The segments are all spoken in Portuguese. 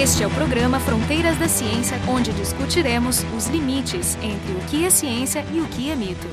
Este é o programa Fronteiras da Ciência, onde discutiremos os limites entre o que é ciência e o que é mito.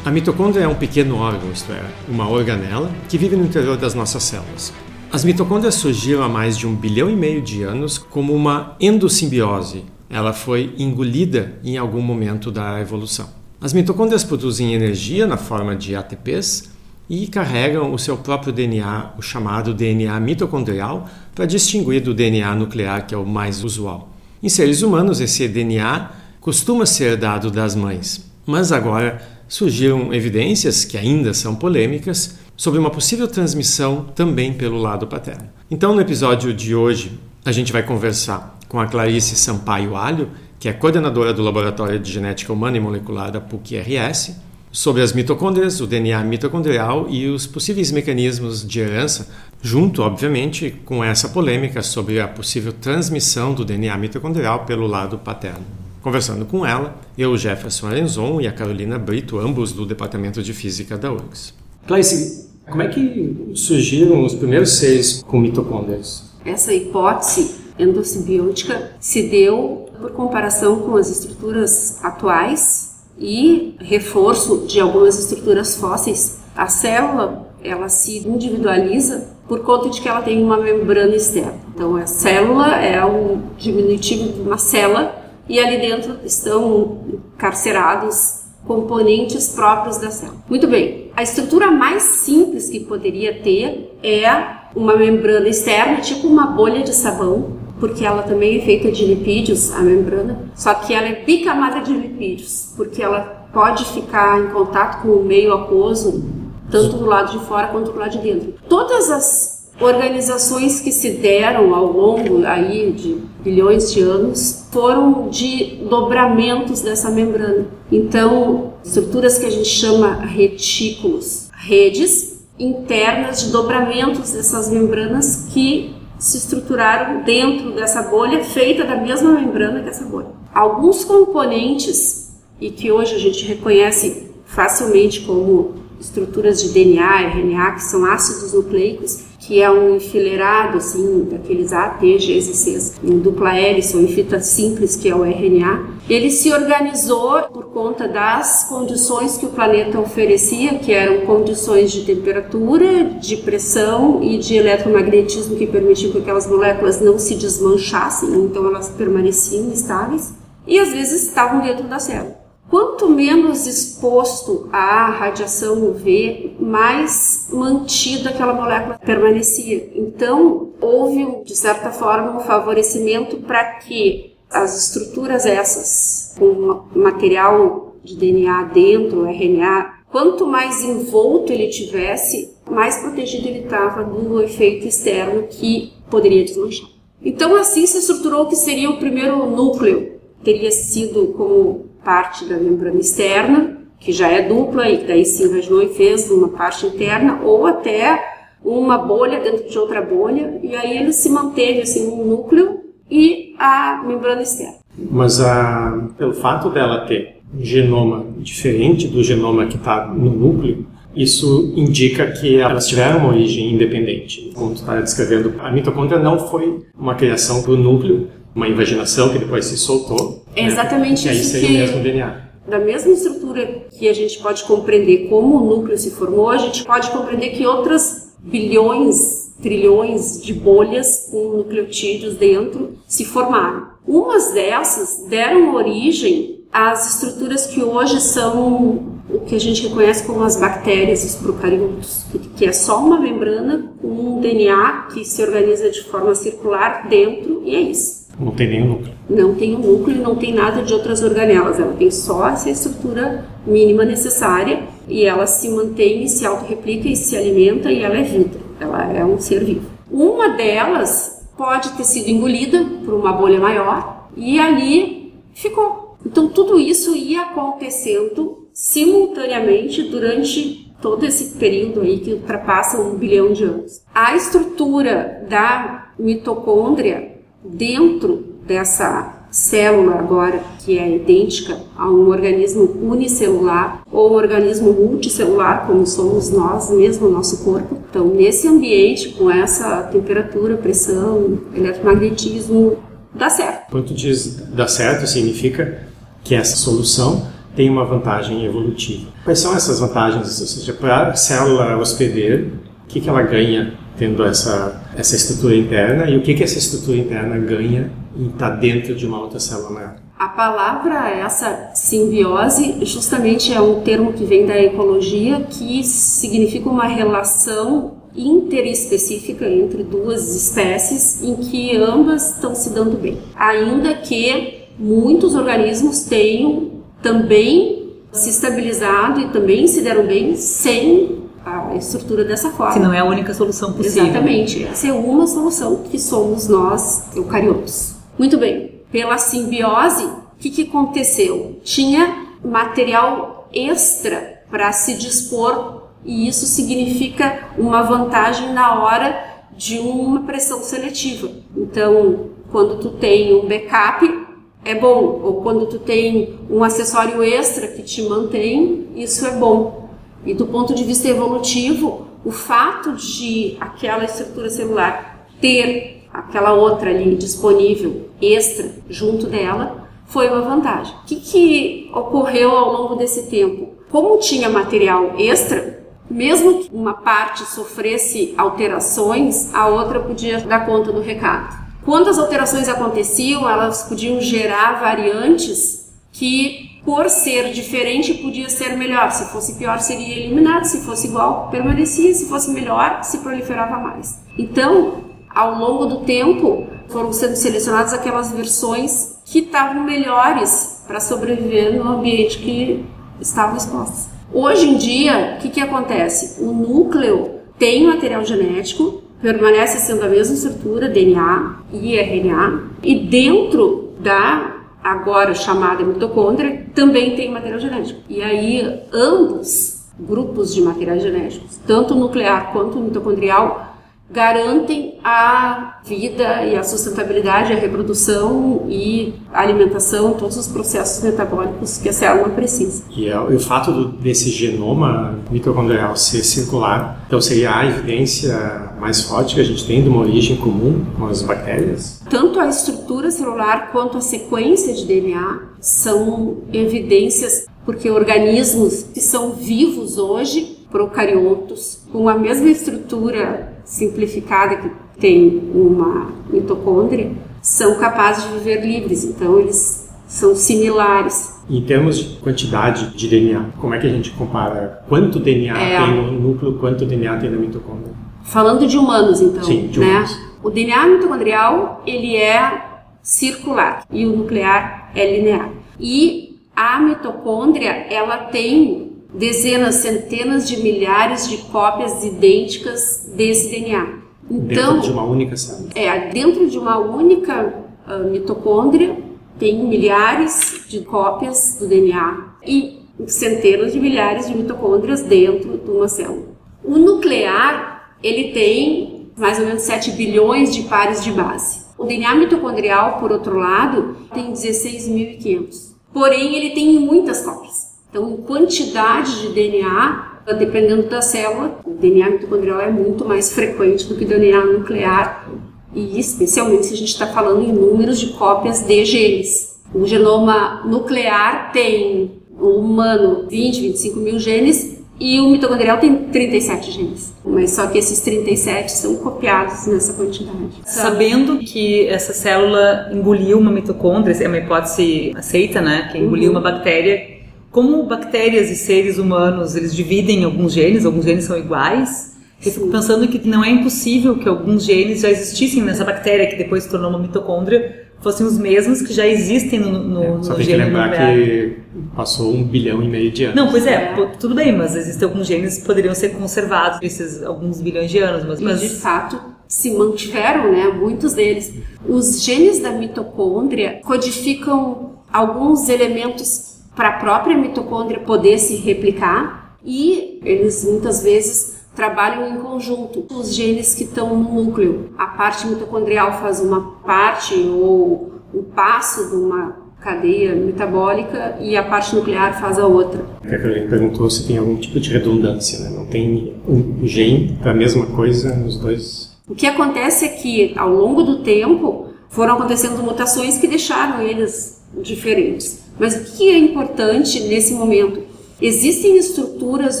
A mitocôndria é um pequeno órgão, isto é, uma organela, que vive no interior das nossas células. As mitocôndrias surgiram há mais de um bilhão e meio de anos como uma endossimbiose. Ela foi engolida em algum momento da evolução. As mitocôndrias produzem energia na forma de ATPs e carregam o seu próprio DNA, o chamado DNA mitocondrial, para distinguir do DNA nuclear, que é o mais usual. Em seres humanos, esse DNA costuma ser dado das mães, mas agora surgiram evidências, que ainda são polêmicas, sobre uma possível transmissão também pelo lado paterno. Então, no episódio de hoje, a gente vai conversar com a Clarice Sampaio Alho, que é coordenadora do Laboratório de Genética Humana e Molecular da PUC-RS, sobre as mitocôndrias, o DNA mitocondrial e os possíveis mecanismos de herança, junto, obviamente, com essa polêmica sobre a possível transmissão do DNA mitocondrial pelo lado paterno. Conversando com ela, eu, Jefferson Arenzon e a Carolina Brito, ambos do Departamento de Física da URGS. Clarice, como é que surgiram os primeiros seres com mitocôndrias? Essa hipótese endossimbiótica se deu por comparação com as estruturas atuais e reforço de algumas estruturas fósseis, a célula ela se individualiza por conta de que ela tem uma membrana externa. Então, a célula é um diminutivo de uma célula e ali dentro estão carcerados componentes próprios da célula. Muito bem, a estrutura mais simples que poderia ter é uma membrana externa, tipo uma bolha de sabão, porque ela também é feita de lipídios, a membrana, só que ela é bicamada de lipídios, porque ela pode ficar em contato com o meio aquoso, tanto do lado de fora quanto do lado de dentro. Todas as organizações que se deram ao longo aí de bilhões de anos foram de dobramentos dessa membrana. Então, estruturas que a gente chama retículos, redes internas de dobramentos dessas membranas que se estruturaram dentro dessa bolha feita da mesma membrana que essa bolha. Alguns componentes e que hoje a gente reconhece facilmente como estruturas de DNA, RNA, que são ácidos nucleicos, que é um enfileirado assim daqueles A, T, G Cs em dupla hélice ou em fita simples, que é o RNA. Ele se organizou por conta das condições que o planeta oferecia, que eram condições de temperatura, de pressão e de eletromagnetismo que permitiam que aquelas moléculas não se desmanchassem, então elas permaneciam estáveis e às vezes estavam dentro da célula. Quanto menos exposto à radiação UV, mais mantida aquela molécula permanecia. Então, houve, de certa forma, um favorecimento para que as estruturas essas, com material de DNA dentro, RNA, quanto mais envolto ele tivesse, mais protegido ele estava do efeito externo que poderia desmanchar. Então, assim se estruturou o que seria o primeiro núcleo. Teria sido como parte da membrana externa, que já é dupla e daí se imaginou e fez uma parte interna, ou até uma bolha dentro de outra bolha, e aí ele se manteve assim um núcleo e a membrana externa. Mas a, pelo fato dela ter um genoma diferente do genoma que está no núcleo, isso indica que elas tiveram uma origem independente. Como tu está descrevendo, a mitocôndria não foi uma criação do núcleo, uma invaginação que depois se soltou. É exatamente né? isso. E aí seria o mesmo DNA. Da mesma estrutura que a gente pode compreender como o núcleo se formou, a gente pode compreender que outras bilhões, trilhões de bolhas com nucleotídeos dentro se formaram. Umas dessas deram origem às estruturas que hoje são o que a gente reconhece como as bactérias, os procariotos, que é só uma membrana com um DNA que se organiza de forma circular dentro e é isso. Não tem nenhum núcleo. Não tem um núcleo e não tem nada de outras organelas. Ela tem só essa estrutura mínima necessária e ela se mantém e se autorreplica e se alimenta e ela é vida. Ela é um ser vivo. Uma delas pode ter sido engolida por uma bolha maior e ali ficou. Então tudo isso ia acontecendo simultaneamente durante todo esse período aí que ultrapassa um bilhão de anos. A estrutura da mitocôndria dentro dessa célula agora que é idêntica a um organismo unicelular ou um organismo multicelular, como somos nós mesmo, nosso corpo. Então, nesse ambiente, com essa temperatura, pressão, eletromagnetismo, dá certo. Quando tu diz dá certo, significa que essa solução tem uma vantagem evolutiva. Quais são essas vantagens? Ou seja, para a célula hospedeira, o que, que ela ganha tendo essa, essa estrutura interna e o que, que essa estrutura interna ganha em estar dentro de uma outra célula maior? A palavra essa simbiose justamente é um termo que vem da ecologia que significa uma relação interespecífica entre duas espécies em que ambas estão se dando bem. Ainda que muitos organismos tenham também se estabilizado e também se deram bem sem a estrutura dessa forma. Se não é a única solução possível. Exatamente. Essa é uma solução que somos nós, eucariotos. Muito bem. Pela simbiose, o que, que aconteceu? Tinha material extra para se dispor e isso significa uma vantagem na hora de uma pressão seletiva. Então, quando tu tem um backup, é bom, ou quando tu tem um acessório extra que te mantém, isso é bom. E do ponto de vista evolutivo, o fato de aquela estrutura celular ter aquela outra ali disponível, extra, junto dela, foi uma vantagem. O que, que ocorreu ao longo desse tempo? Como tinha material extra, mesmo que uma parte sofresse alterações, a outra podia dar conta do recado. Quando as alterações aconteciam, elas podiam gerar variantes que, por ser diferente, podia ser melhor. Se fosse pior, seria eliminado. Se fosse igual, permanecia. Se fosse melhor, se proliferava mais. Então, ao longo do tempo, foram sendo selecionadas aquelas versões que estavam melhores para sobreviver no ambiente que estavam expostas. Hoje em dia, o que, que acontece? O núcleo tem material genético, permanece sendo a mesma estrutura, DNA e RNA, e dentro da agora chamada mitocôndria também tem material genético. E aí ambos grupos de materiais genéticos, tanto nuclear quanto mitocondrial, garantem a vida e a sustentabilidade, a reprodução e a alimentação, todos os processos metabólicos que a célula precisa. E, é, o fato do, desse genoma mitocondrial ser circular, então seria a evidência mais forte que a gente tem de uma origem comum com as bactérias? Tanto a estrutura celular quanto a sequência de DNA são evidências porque organismos que são vivos hoje, procariotos, com a mesma estrutura simplificada que tem uma mitocôndria, são capazes de viver livres. Então eles são similares. Em termos de quantidade de DNA, como é que a gente compara quanto DNA é, tem no núcleo, quanto DNA tem na mitocôndria? Falando de humanos, então, Sim, de né? humanos. O DNA mitocondrial ele é circular e o nuclear é linear. E a mitocôndria ela tem dezenas, centenas de milhares de cópias idênticas desse DNA. Então, dentro de uma única célula. É, dentro de uma única uh, mitocôndria tem milhares de cópias do DNA e centenas de milhares de mitocôndrias dentro de uma célula. O nuclear, ele tem mais ou menos 7 bilhões de pares de base. O DNA mitocondrial, por outro lado, tem 16.500. Porém, ele tem muitas cópias. Então, quantidade de DNA, dependendo da célula, o DNA mitocondrial é muito mais frequente do que o DNA nuclear, e especialmente se a gente está falando em números de cópias de genes. O genoma nuclear tem o humano 20, 25 mil genes e o mitocondrial tem 37 genes. Mas só que esses 37 são copiados nessa quantidade. Sabendo que essa célula engoliu uma mitocôndria, é uma hipótese aceita, né? Que engoliu uhum. uma bactéria como bactérias e seres humanos eles dividem alguns genes, alguns genes são iguais. Eu fico pensando que não é impossível que alguns genes já existissem nessa bactéria que depois se tornou uma mitocôndria fossem os mesmos que já existem no, no, é, só no tem que lembrar que passou um bilhão e meio de anos. Não, pois é, é. tudo bem, mas existem alguns genes que poderiam ser conservados esses alguns bilhões de anos. Mas, mas... de fato se mantiveram, né? Muitos deles. Os genes da mitocôndria codificam alguns elementos para a própria mitocôndria poder se replicar e eles muitas vezes trabalham em conjunto. Os genes que estão no núcleo, a parte mitocondrial faz uma parte ou um passo de uma cadeia metabólica e a parte nuclear faz a outra. A Carolina perguntou se tem algum tipo de redundância, né? Não tem um gene para a mesma coisa nos dois. O que acontece é que ao longo do tempo foram acontecendo mutações que deixaram eles diferentes. Mas o que é importante nesse momento? Existem estruturas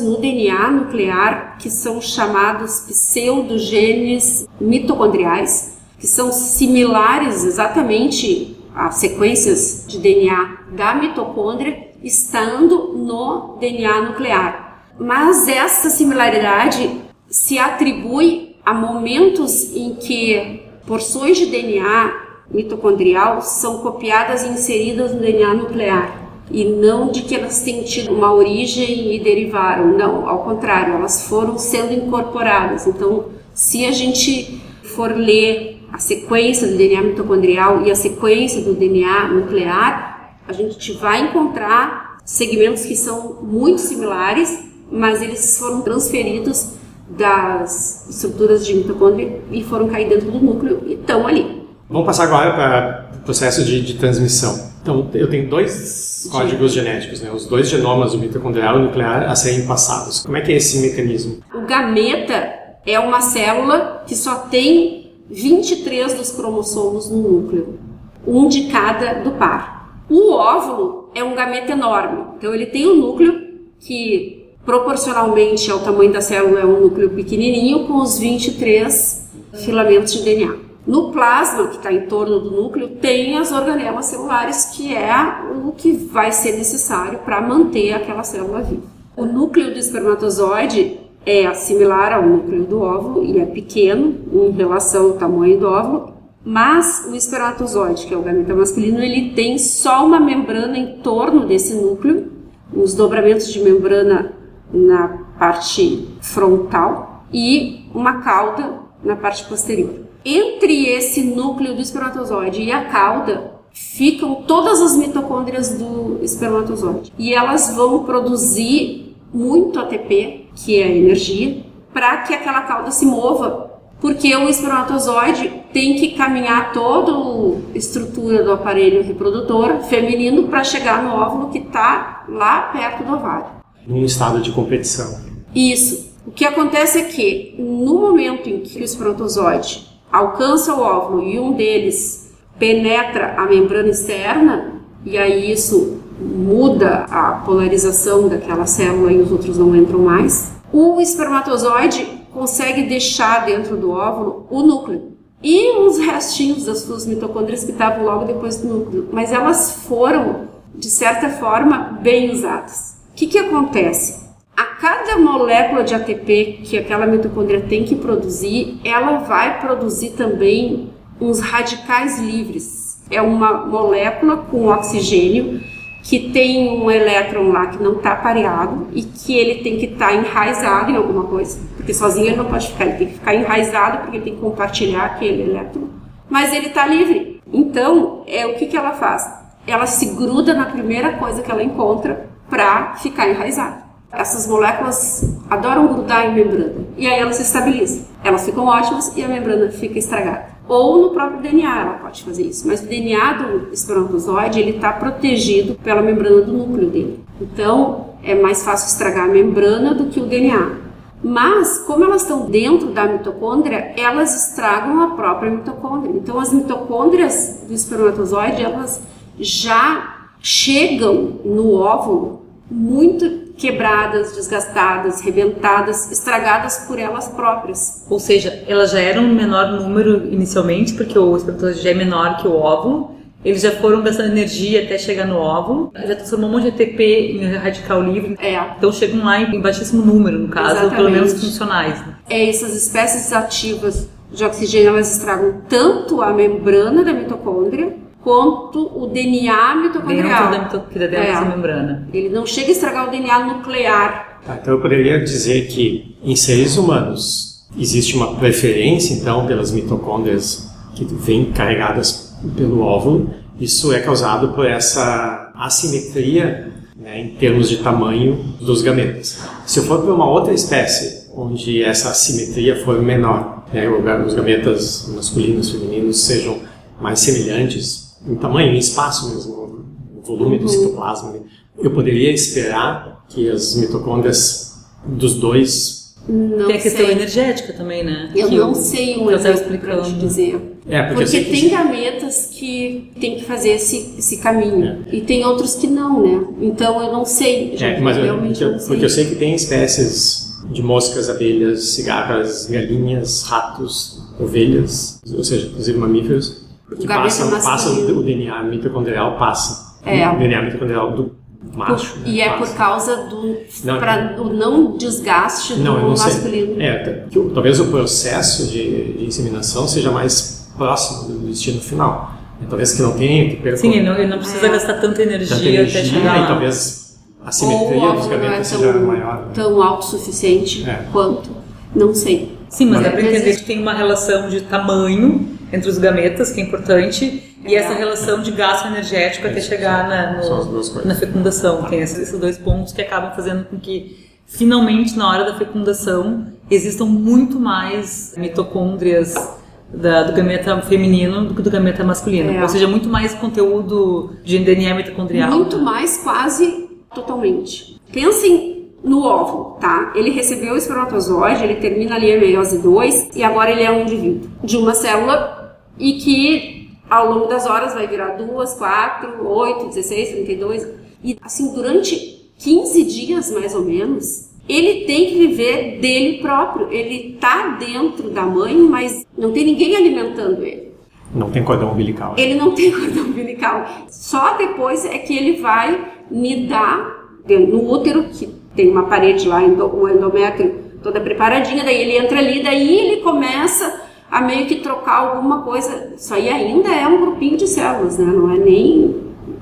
no DNA nuclear que são chamados pseudogenes mitocondriais, que são similares exatamente a sequências de DNA da mitocôndria estando no DNA nuclear. Mas essa similaridade se atribui a momentos em que porções de DNA mitocondrial são copiadas e inseridas no DNA nuclear e não de que elas tenham tido uma origem e derivaram, não, ao contrário, elas foram sendo incorporadas. Então, se a gente for ler a sequência do DNA mitocondrial e a sequência do DNA nuclear, a gente vai encontrar segmentos que são muito similares, mas eles foram transferidos das estruturas de mitocôndria e foram cair dentro do núcleo e estão ali. Vamos passar agora para o processo de, de, transmissão. Então, eu tenho dois códigos genéticos, né? os dois genomas do mitocondrial e nuclear a serem passados. Como é que é esse mecanismo? O gameta é uma célula que só tem 23 dos cromossomos no núcleo, um de cada do par. O óvulo é um gameta enorme, então ele tem um núcleo que proporcionalmente ao tamanho da célula é um núcleo pequenininho com os 23 filamentos de DNA. No plasma, que está em torno do núcleo, tem as organelas celulares, que é o que vai ser necessário para manter aquela célula viva. O núcleo do espermatozoide é similar ao núcleo do óvulo e é pequeno em relação ao tamanho do óvulo, mas o espermatozoide, que é o gameta masculino, ele tem só uma membrana em torno desse núcleo, os dobramentos de membrana na parte frontal e uma cauda na parte posterior. Entre esse núcleo do espermatozoide e a cauda ficam todas as mitocôndrias do espermatozoide e elas vão produzir muito ATP que é a energia, para que aquela cauda se mova, porque o espermatozoide tem que caminhar toda a estrutura do aparelho reprodutor feminino para chegar no óvulo que está lá perto do ovário. Num estado de competição. Isso. O que acontece é que no momento em que o espermatozoide alcança o óvulo e um deles penetra a membrana externa, e aí isso muda a polarização daquela célula e os outros não entram mais, o espermatozoide consegue deixar dentro do óvulo o núcleo e uns restinhos das suas mitocôndrias que estavam logo depois do núcleo, mas elas foram, de certa forma, bem usadas. O que, que acontece? A cada molécula de ATP que aquela mitocôndria tem que produzir, ela vai produzir também uns radicais livres. É uma molécula com oxigênio que tem um elétron lá que não está pareado e que ele tem que estar tá enraizado em alguma coisa, porque sozinho ele não pode ficar, ele tem que ficar enraizado porque ele tem que compartilhar aquele elétron, mas ele está livre. Então, é o que, que ela faz? Ela se gruda na primeira coisa que ela encontra para ficar enraizada. Essas moléculas adoram grudar em membrana e aí elas se estabilizam. Elas ficam ótimas e a membrana fica estragada ou no próprio DNA ela pode fazer isso. Mas o DNA do espermatozoide ele está protegido pela membrana do núcleo dele. Então é mais fácil estragar a membrana do que o DNA. Mas, como elas estão dentro da mitocôndria, elas estragam a própria mitocôndria. Então, as mitocôndrias do espermatozoide, elas já chegam no óvulo muito quebradas, desgastadas, rebentadas, estragadas por elas próprias. Ou seja, elas já eram um menor número inicialmente, porque o espermatozoide já é menor que o óvulo. Eles já foram gastando energia até chegar no óvulo, já transformou um monte de ATP em radical livre. É. Então chegam lá em baixíssimo número, no caso, Exatamente. ou pelo menos funcionais. Né? É, essas espécies ativas de oxigênio, elas estragam tanto a membrana da mitocôndria, quanto o DNA mitocondrial. Dentro da, dentro é. dessa membrana. Ele não chega a estragar o DNA nuclear. Tá, então eu poderia dizer que em seres humanos existe uma preferência então pelas mitocôndrias que vêm carregadas pelo óvulo. Isso é causado por essa assimetria né, em termos de tamanho dos gametas. Se eu for para uma outra espécie onde essa assimetria for menor, né, os gametas masculinos e femininos sejam mais semelhantes, em tamanho, em espaço mesmo, no volume uhum. do citoplasma, eu poderia esperar que as mitocôndrias dos dois não tem a questão sei. energética também, né? Eu que não eu, sei um exemplo para te dizer. É, porque, porque tem gametas que tem que fazer esse, esse caminho é. e tem outros que não, né? Então eu não sei. É, mas realmente eu, eu, não sei. Porque eu sei que tem espécies de moscas, abelhas, cigarras, galinhas, ratos, ovelhas, ou seja, inclusive mamíferos, que passam, passam o DNA mitocondrial passa. É. O DNA mitocondrial do macho. Por, né, e é por causa do não, pra, do não desgaste não, do não masculino. Sei. É, que, talvez o processo de, de, inseminação seja mais próximo do destino final. É, talvez que não tenha que percorrer. Sim, ele não, ele não precisa é. gastar tanta energia, tanta energia até chegar. E talvez a simetria dos gametas é seja maior. Né? Tão autossuficiente é. quanto. Não sei. Sim, mas, mas dá para entender que tem uma relação de tamanho entre os gametas, que é importante, e essa relação de gasto energético até chegar na, no, na fecundação. Tem esses, dois pontos que acabam fazendo com que, finalmente, na hora da fecundação, existam muito mais mitocôndrias da, do gameta feminino do que do gameta masculino. É. Ou seja, muito mais conteúdo de DNA mitocondrial. Muito mais, quase totalmente. Pensem no óvulo, tá? Ele recebeu o espermatozoide, ele termina ali a meiose 2 e agora ele é um indivíduo de uma célula e que ao longo das horas vai virar duas, quatro, oito, 16, 32. E assim, durante 15 dias mais ou menos, ele tem que viver dele próprio. Ele tá dentro da mãe, mas não tem ninguém alimentando ele. Não tem cordão umbilical. Ele não tem cordão umbilical. Só depois é que ele vai nidar no útero, que tem uma parede lá, o endométrio toda preparadinha, daí ele entra ali, daí ele começa a meio que trocar alguma coisa. Isso aí ainda é um grupinho de células, né? Não é nem,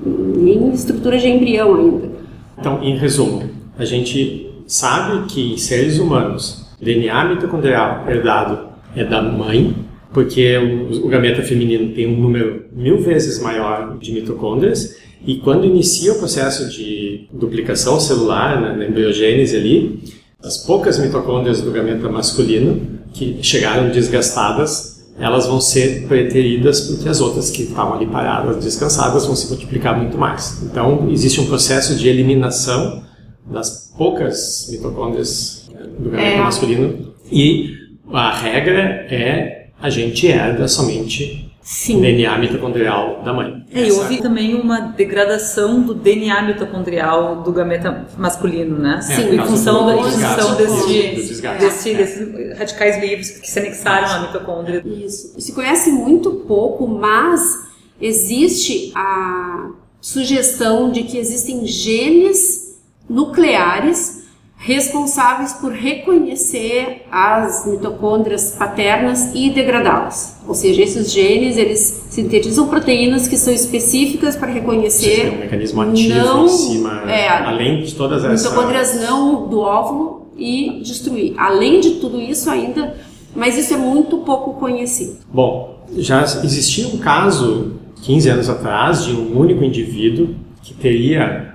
nem estrutura de embrião ainda. Então, em resumo, a gente sabe que seres humanos, DNA mitocondrial herdado é da mãe, porque o, gameta feminino tem um número mil vezes maior de mitocôndrias, e quando inicia o processo de duplicação celular, na, na embriogênese ali, as poucas mitocôndrias do gameta masculino que chegaram desgastadas, elas vão ser preteridas porque as outras que estavam ali paradas, descansadas, vão se multiplicar muito mais. Então, existe um processo de eliminação das poucas mitocôndrias do gameta é. masculino e a regra é a gente herda somente Sim. DNA mitocondrial da mãe. É, e houve também uma degradação do DNA mitocondrial do gameta masculino, né? É, Sim, em função da desse, desse, desses radicais livres que se anexaram à mitocôndria. Isso. Se conhece muito pouco, mas existe a sugestão de que existem genes nucleares responsáveis por reconhecer as mitocôndrias paternas e degradá-las. Ou seja, esses genes eles sintetizam proteínas que são específicas para reconhecer Tem um mecanismo ativo não, em cima, é, além de todas essas mitocôndrias não do óvulo e destruir. Além de tudo isso ainda, mas isso é muito pouco conhecido. Bom, já existia um caso 15 anos atrás de um único indivíduo que teria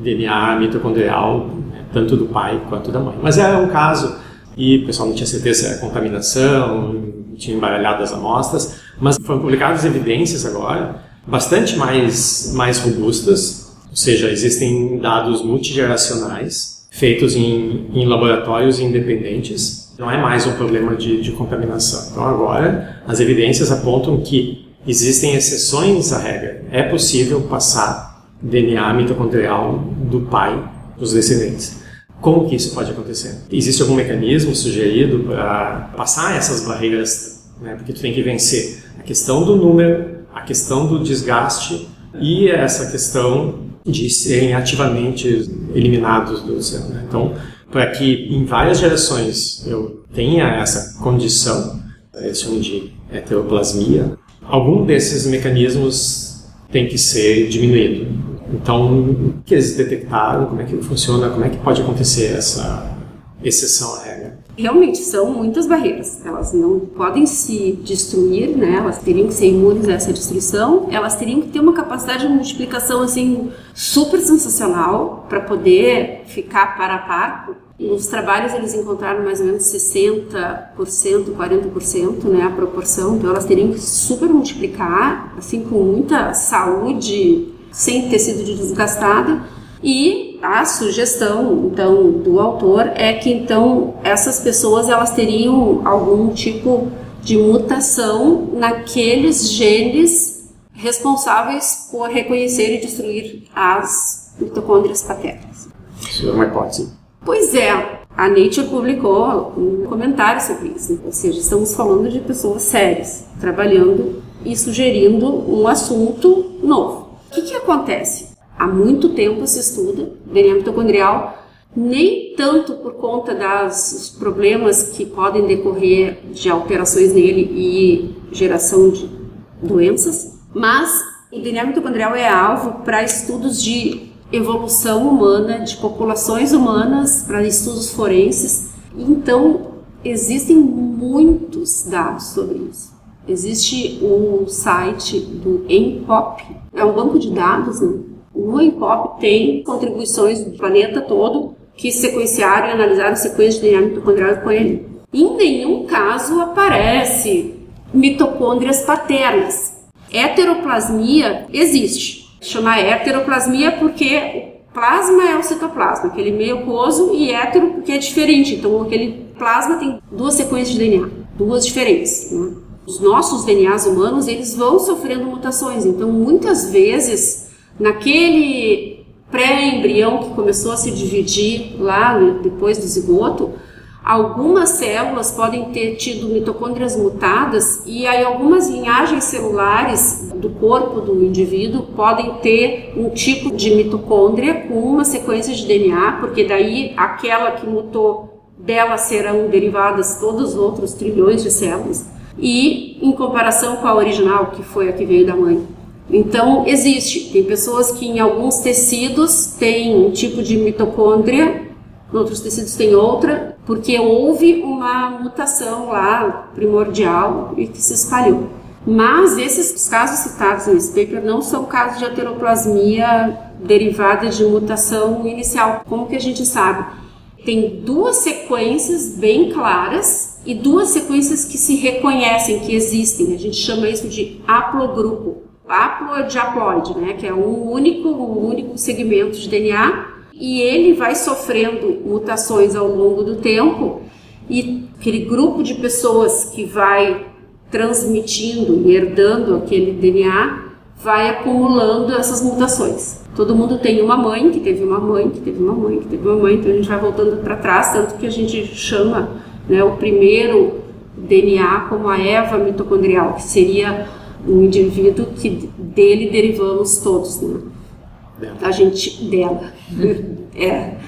DNA mitocondrial tanto do pai quanto da mãe. Mas era um caso e o pessoal não tinha certeza se era contaminação, tinha embaralhado as amostras, mas foram publicadas evidências agora bastante mais, mais robustas, ou seja, existem dados multigeracionais feitos em, em laboratórios independentes, não é mais um problema de, de contaminação. Então agora as evidências apontam que existem exceções à regra. É possível passar DNA mitocondrial do pai para os descendentes. Como que isso pode acontecer? Existe algum mecanismo sugerido para passar essas barreiras? Né? Porque tu tem que vencer a questão do número, a questão do desgaste e essa questão de serem ativamente eliminados do oceano. Né? Então, para que em várias gerações eu tenha essa condição, eles chamam de heteroplasmia, algum desses mecanismos tem que ser diminuído. Então, o que eles detectaram, como é que funciona, como é que pode acontecer essa exceção à regra? Realmente são muitas barreiras. Elas não podem se destruir, né? Elas teriam que ser imunes a essa destruição. Elas teriam que ter uma capacidade de multiplicação assim super sensacional para poder ficar para a par Nos trabalhos eles encontraram mais ou menos 60%, 40%, né, a proporção. Então elas teriam que super multiplicar, assim, com muita saúde, sem ter sido desgastada. E a sugestão, então, do autor é que, então, essas pessoas elas teriam algum tipo de mutação naqueles genes responsáveis por reconhecer e destruir as mitocôndrias paternas. Isso é uma hipótese. Pois é, a Nature publicou um comentário sobre isso. Ou seja, estamos falando de pessoas sérias, trabalhando e sugerindo um assunto novo. O que, que acontece? Há muito tempo se estuda DNA mitocondrial, nem tanto por conta dos problemas que podem decorrer de alterações nele e geração de doenças, mas o DNA mitocondrial é alvo para estudos de evolução humana, de populações humanas, para estudos forenses. Então, existem muitos dados sobre isso. Existe o site do ENPOP, é um banco de dados, né? O ENPOP tem contribuições do planeta todo que sequenciaram e analisaram sequências de DNA mitocondrial com ele. Em nenhum caso aparece mitocôndrias paternas. Heteroplasmia existe chamar heteroplasmia porque o plasma é o citoplasma, aquele meio aquoso, e hétero porque é diferente. Então, aquele plasma tem duas sequências de DNA, duas diferentes. Né? Os nossos DNAs humanos, eles vão sofrendo mutações. Então, muitas vezes, naquele pré-embrião que começou a se dividir lá depois do zigoto, Algumas células podem ter tido mitocôndrias mutadas e aí algumas linhagens celulares do corpo do indivíduo podem ter um tipo de mitocôndria com uma sequência de DNA, porque daí aquela que mutou dela serão derivadas todos os outros trilhões de células e em comparação com a original, que foi a que veio da mãe. Então, existe. Tem pessoas que em alguns tecidos têm um tipo de mitocôndria em outros tecidos tem outra, porque houve uma mutação lá primordial e que se espalhou. Mas esses casos citados nesse paper não são casos de heteroplasmia derivada de mutação inicial. Como que a gente sabe? Tem duas sequências bem claras e duas sequências que se reconhecem, que existem. A gente chama isso de haplogrupo. Haplo é de haploide, né? Que é um único, um único segmento de DNA e ele vai sofrendo mutações ao longo do tempo e aquele grupo de pessoas que vai transmitindo e herdando aquele DNA vai acumulando essas mutações. Todo mundo tem uma mãe que teve uma mãe que teve uma mãe que teve uma mãe, então a gente vai voltando para trás, tanto que a gente chama né, o primeiro DNA como a Eva mitocondrial, que seria um indivíduo que dele derivamos todos. Né? a gente dela. É,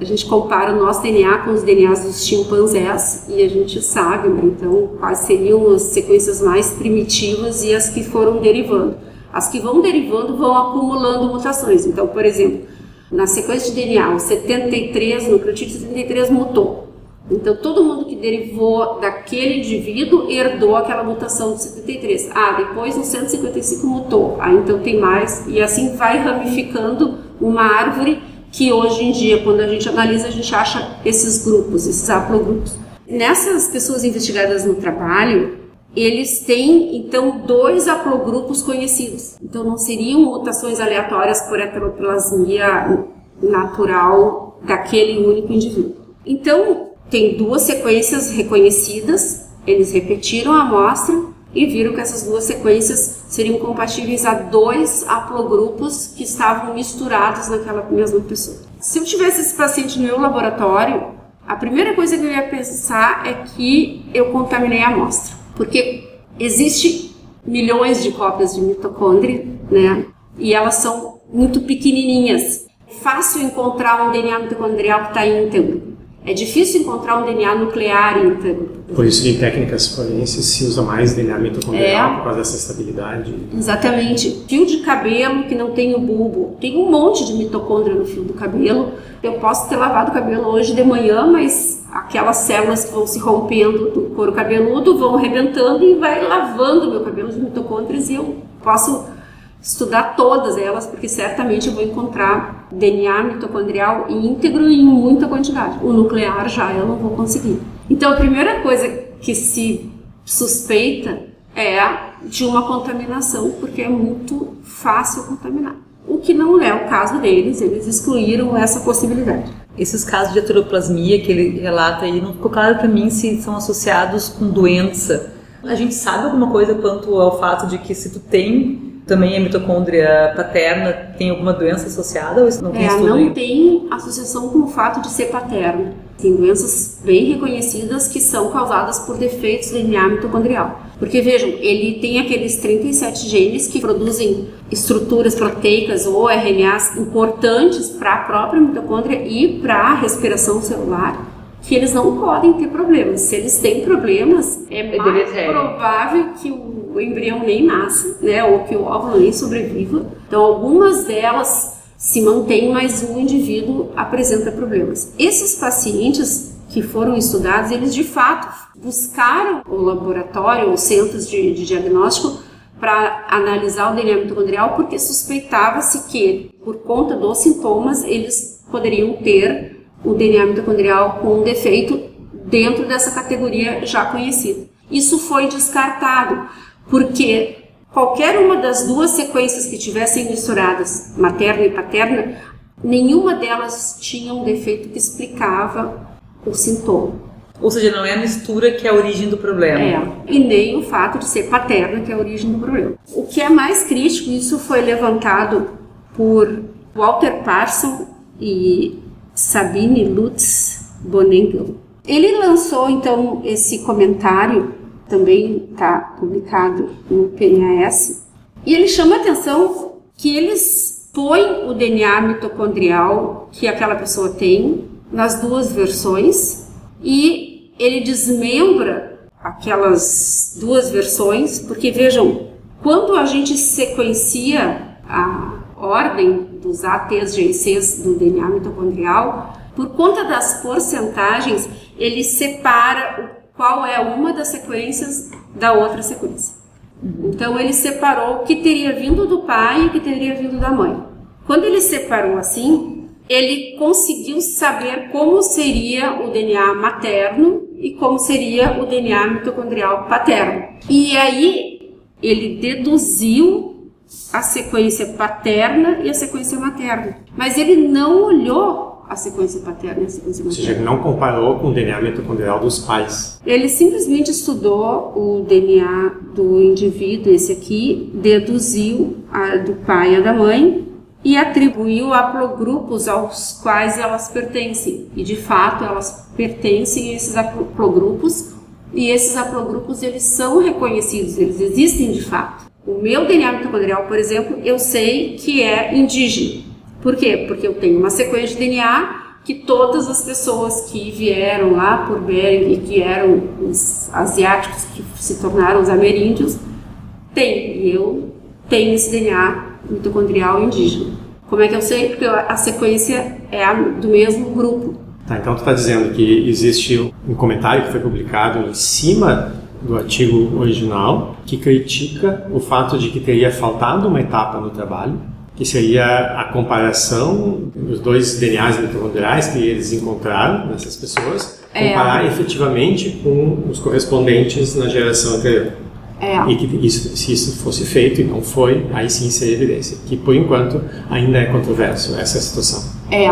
a gente compara o nosso DNA com os DNAs dos chimpanzés e a gente sabe, né, então, quais seriam as sequências mais primitivas e as que foram derivando. As que vão derivando vão acumulando mutações. Então, por exemplo, na sequência de DNA, o 73, o nucleotídeo 73 mutou. Então, todo mundo que derivou daquele indivíduo herdou aquela mutação de 73. Ah, depois no 155 mutou. Ah, então tem mais. E assim vai ramificando uma árvore que hoje em dia, quando a gente analisa, a gente acha esses grupos, esses haplogrupos. Nessas pessoas investigadas no trabalho, eles têm então dois haplogrupos conhecidos. Então não seriam mutações aleatórias por heteroplasmia natural daquele único indivíduo. Então, tem duas sequências reconhecidas, eles repetiram a amostra e viram que essas duas sequências seriam compatíveis a dois haplogrupos que estavam misturados naquela mesma pessoa. Se eu tivesse esse paciente no meu laboratório, a primeira coisa que eu ia pensar é que eu contaminei a amostra, porque existe milhões de cópias de mitocôndria, né? E elas são muito pequenininhas. É fácil encontrar um DNA mitocondrial que está íntegro. É difícil encontrar um DNA nuclear íntegro. Por isso, em técnicas forenses, se usa mais DNA mitocondrial é, por causa dessa estabilidade. Exatamente. Fio de cabelo que não tem o bulbo. Tem um monte de mitocôndria no fio do cabelo. Eu posso ter lavado o cabelo hoje de manhã, mas aquelas células que vão se rompendo do couro cabeludo vão arrebentando e vai lavando meu cabelo de mitocôndrias e eu posso estudar todas elas, porque certamente eu vou encontrar DNA mitocondrial íntegro e em muita quantidade. O nuclear já eu não vou conseguir. Então, a primeira coisa que se suspeita é de uma contaminação, porque é muito fácil contaminar. O que não é o caso deles, eles excluíram essa possibilidade. Esses casos de heteroplasmia que ele relata aí, não ficou claro para mim se são associados com doença. A gente sabe alguma coisa quanto ao fato de que se tu tem também a mitocôndria paterna tem alguma doença associada ou isso não tem é, estudo não ainda? tem associação com o fato de ser paterna. Tem doenças bem reconhecidas que são causadas por defeitos de DNA mitocondrial. Porque vejam, ele tem aqueles 37 genes que produzem estruturas proteicas ou RNAs importantes para a própria mitocôndria e para a respiração celular que eles não podem ter problemas. Se eles têm problemas, é, mais provável que o embrião nem nasça, né, ou que o óvulo nem sobreviva. Então, algumas delas se mantêm, mas o indivíduo apresenta problemas. Esses pacientes que foram estudados, eles de fato buscaram o laboratório, os centros de, de diagnóstico para analisar o DNA mitocondrial, porque suspeitava-se que, por conta dos sintomas, eles poderiam ter o DNA mitocondrial com um defeito dentro dessa categoria já conhecida. Isso foi descartado, porque qualquer uma das duas sequências que tivessem misturadas, materna e paterna, nenhuma delas tinha um defeito que explicava o sintoma. Ou seja, não é a mistura que é a origem do problema. É, e nem o fato de ser paterna, que é a origem do problema. O que é mais crítico, isso foi levantado por Walter Parson e Sabine Lutz Bonengel. Ele lançou então esse comentário, também está publicado no PNAS, e ele chama a atenção que eles põem o DNA mitocondrial que aquela pessoa tem nas duas versões e ele desmembra aquelas duas versões, porque vejam, quando a gente sequencia a ordem dos ATs, GCs do DNA mitocondrial, por conta das porcentagens, ele separa qual é uma das sequências da outra sequência. Então ele separou o que teria vindo do pai e o que teria vindo da mãe. Quando ele separou assim, ele conseguiu saber como seria o DNA materno e como seria o DNA mitocondrial paterno. E aí ele deduziu a sequência paterna e a sequência materna. Mas ele não olhou a sequência paterna e a sequência Ou seja, materna. ele não comparou com o DNA mitocondrial dos pais. Ele simplesmente estudou o DNA do indivíduo, esse aqui, deduziu a do pai e a da mãe e atribuiu haplogrupos aos quais elas pertencem. E de fato elas pertencem a esses haplogrupos e esses haplogrupos eles são reconhecidos, eles existem de fato. O meu DNA mitocondrial, por exemplo, eu sei que é indígena. Por quê? Porque eu tenho uma sequência de DNA que todas as pessoas que vieram lá por Bering e que eram os asiáticos que se tornaram os ameríndios têm. E eu tenho esse DNA mitocondrial indígena. Como é que eu sei? Porque a sequência é a do mesmo grupo. Tá, então tu está dizendo que existe um comentário que foi publicado em cima do artigo original que critica o fato de que teria faltado uma etapa no trabalho, que seria a comparação dos dois DNAs mitocondriais que eles encontraram nessas pessoas, É. comparar efetivamente com os correspondentes na geração anterior. É. E que isso, se isso fosse feito e não foi, aí sim seria evidência. Que por enquanto ainda é controverso essa situação. É.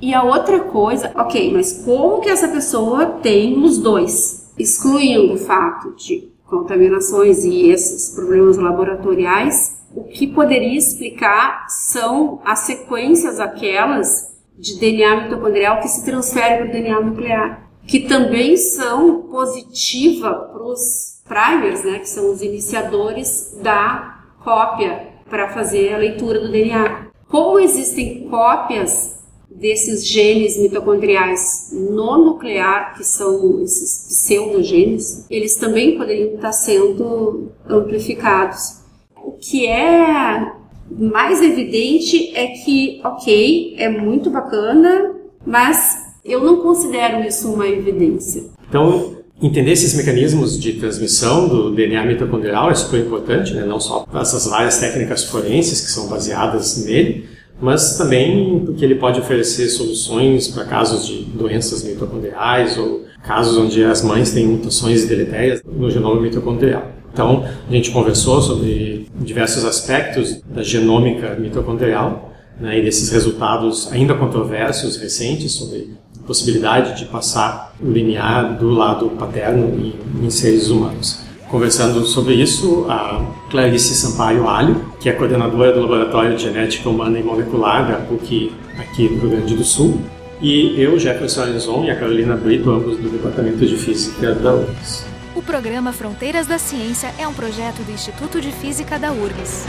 E a outra coisa, ok, mas como que essa pessoa tem os dois? Excluindo o fato de contaminações e esses problemas laboratoriais, o que poderia explicar são as sequências aquelas de DNA mitocondrial que se transferem para o DNA nuclear, que também são positiva para os primers, né, que são os iniciadores da cópia para fazer a leitura do DNA. Como existem cópias desses genes mitocondriais no nuclear, que são esses pseudogenes, eles também poderiam estar sendo amplificados. O que é mais evidente é que, ok, é muito bacana, mas eu não considero isso uma evidência. Então, Entender esses mecanismos de transmissão do DNA mitocondrial é super importante, né? não só para essas várias técnicas forenses que são baseadas nele, mas também porque ele pode oferecer soluções para casos de doenças mitocondriais ou casos onde as mães têm mutações deletérias no genoma mitocondrial. Então, a gente conversou sobre diversos aspectos da genômica mitocondrial né, e desses resultados ainda controversos recentes sobre possibilidade de passar o linear do lado paterno em, em seres humanos. Conversando sobre isso, a Clarice Sampaio Alho, que é coordenadora do Laboratório de Genética Humana e Molecular da PUC aqui no Rio Grande do Sul, e eu, Jefferson Arizon e a Carolina Brito, ambos do Departamento de Física da URGS. O programa Fronteiras da Ciência é um projeto do Instituto de Física da URGS.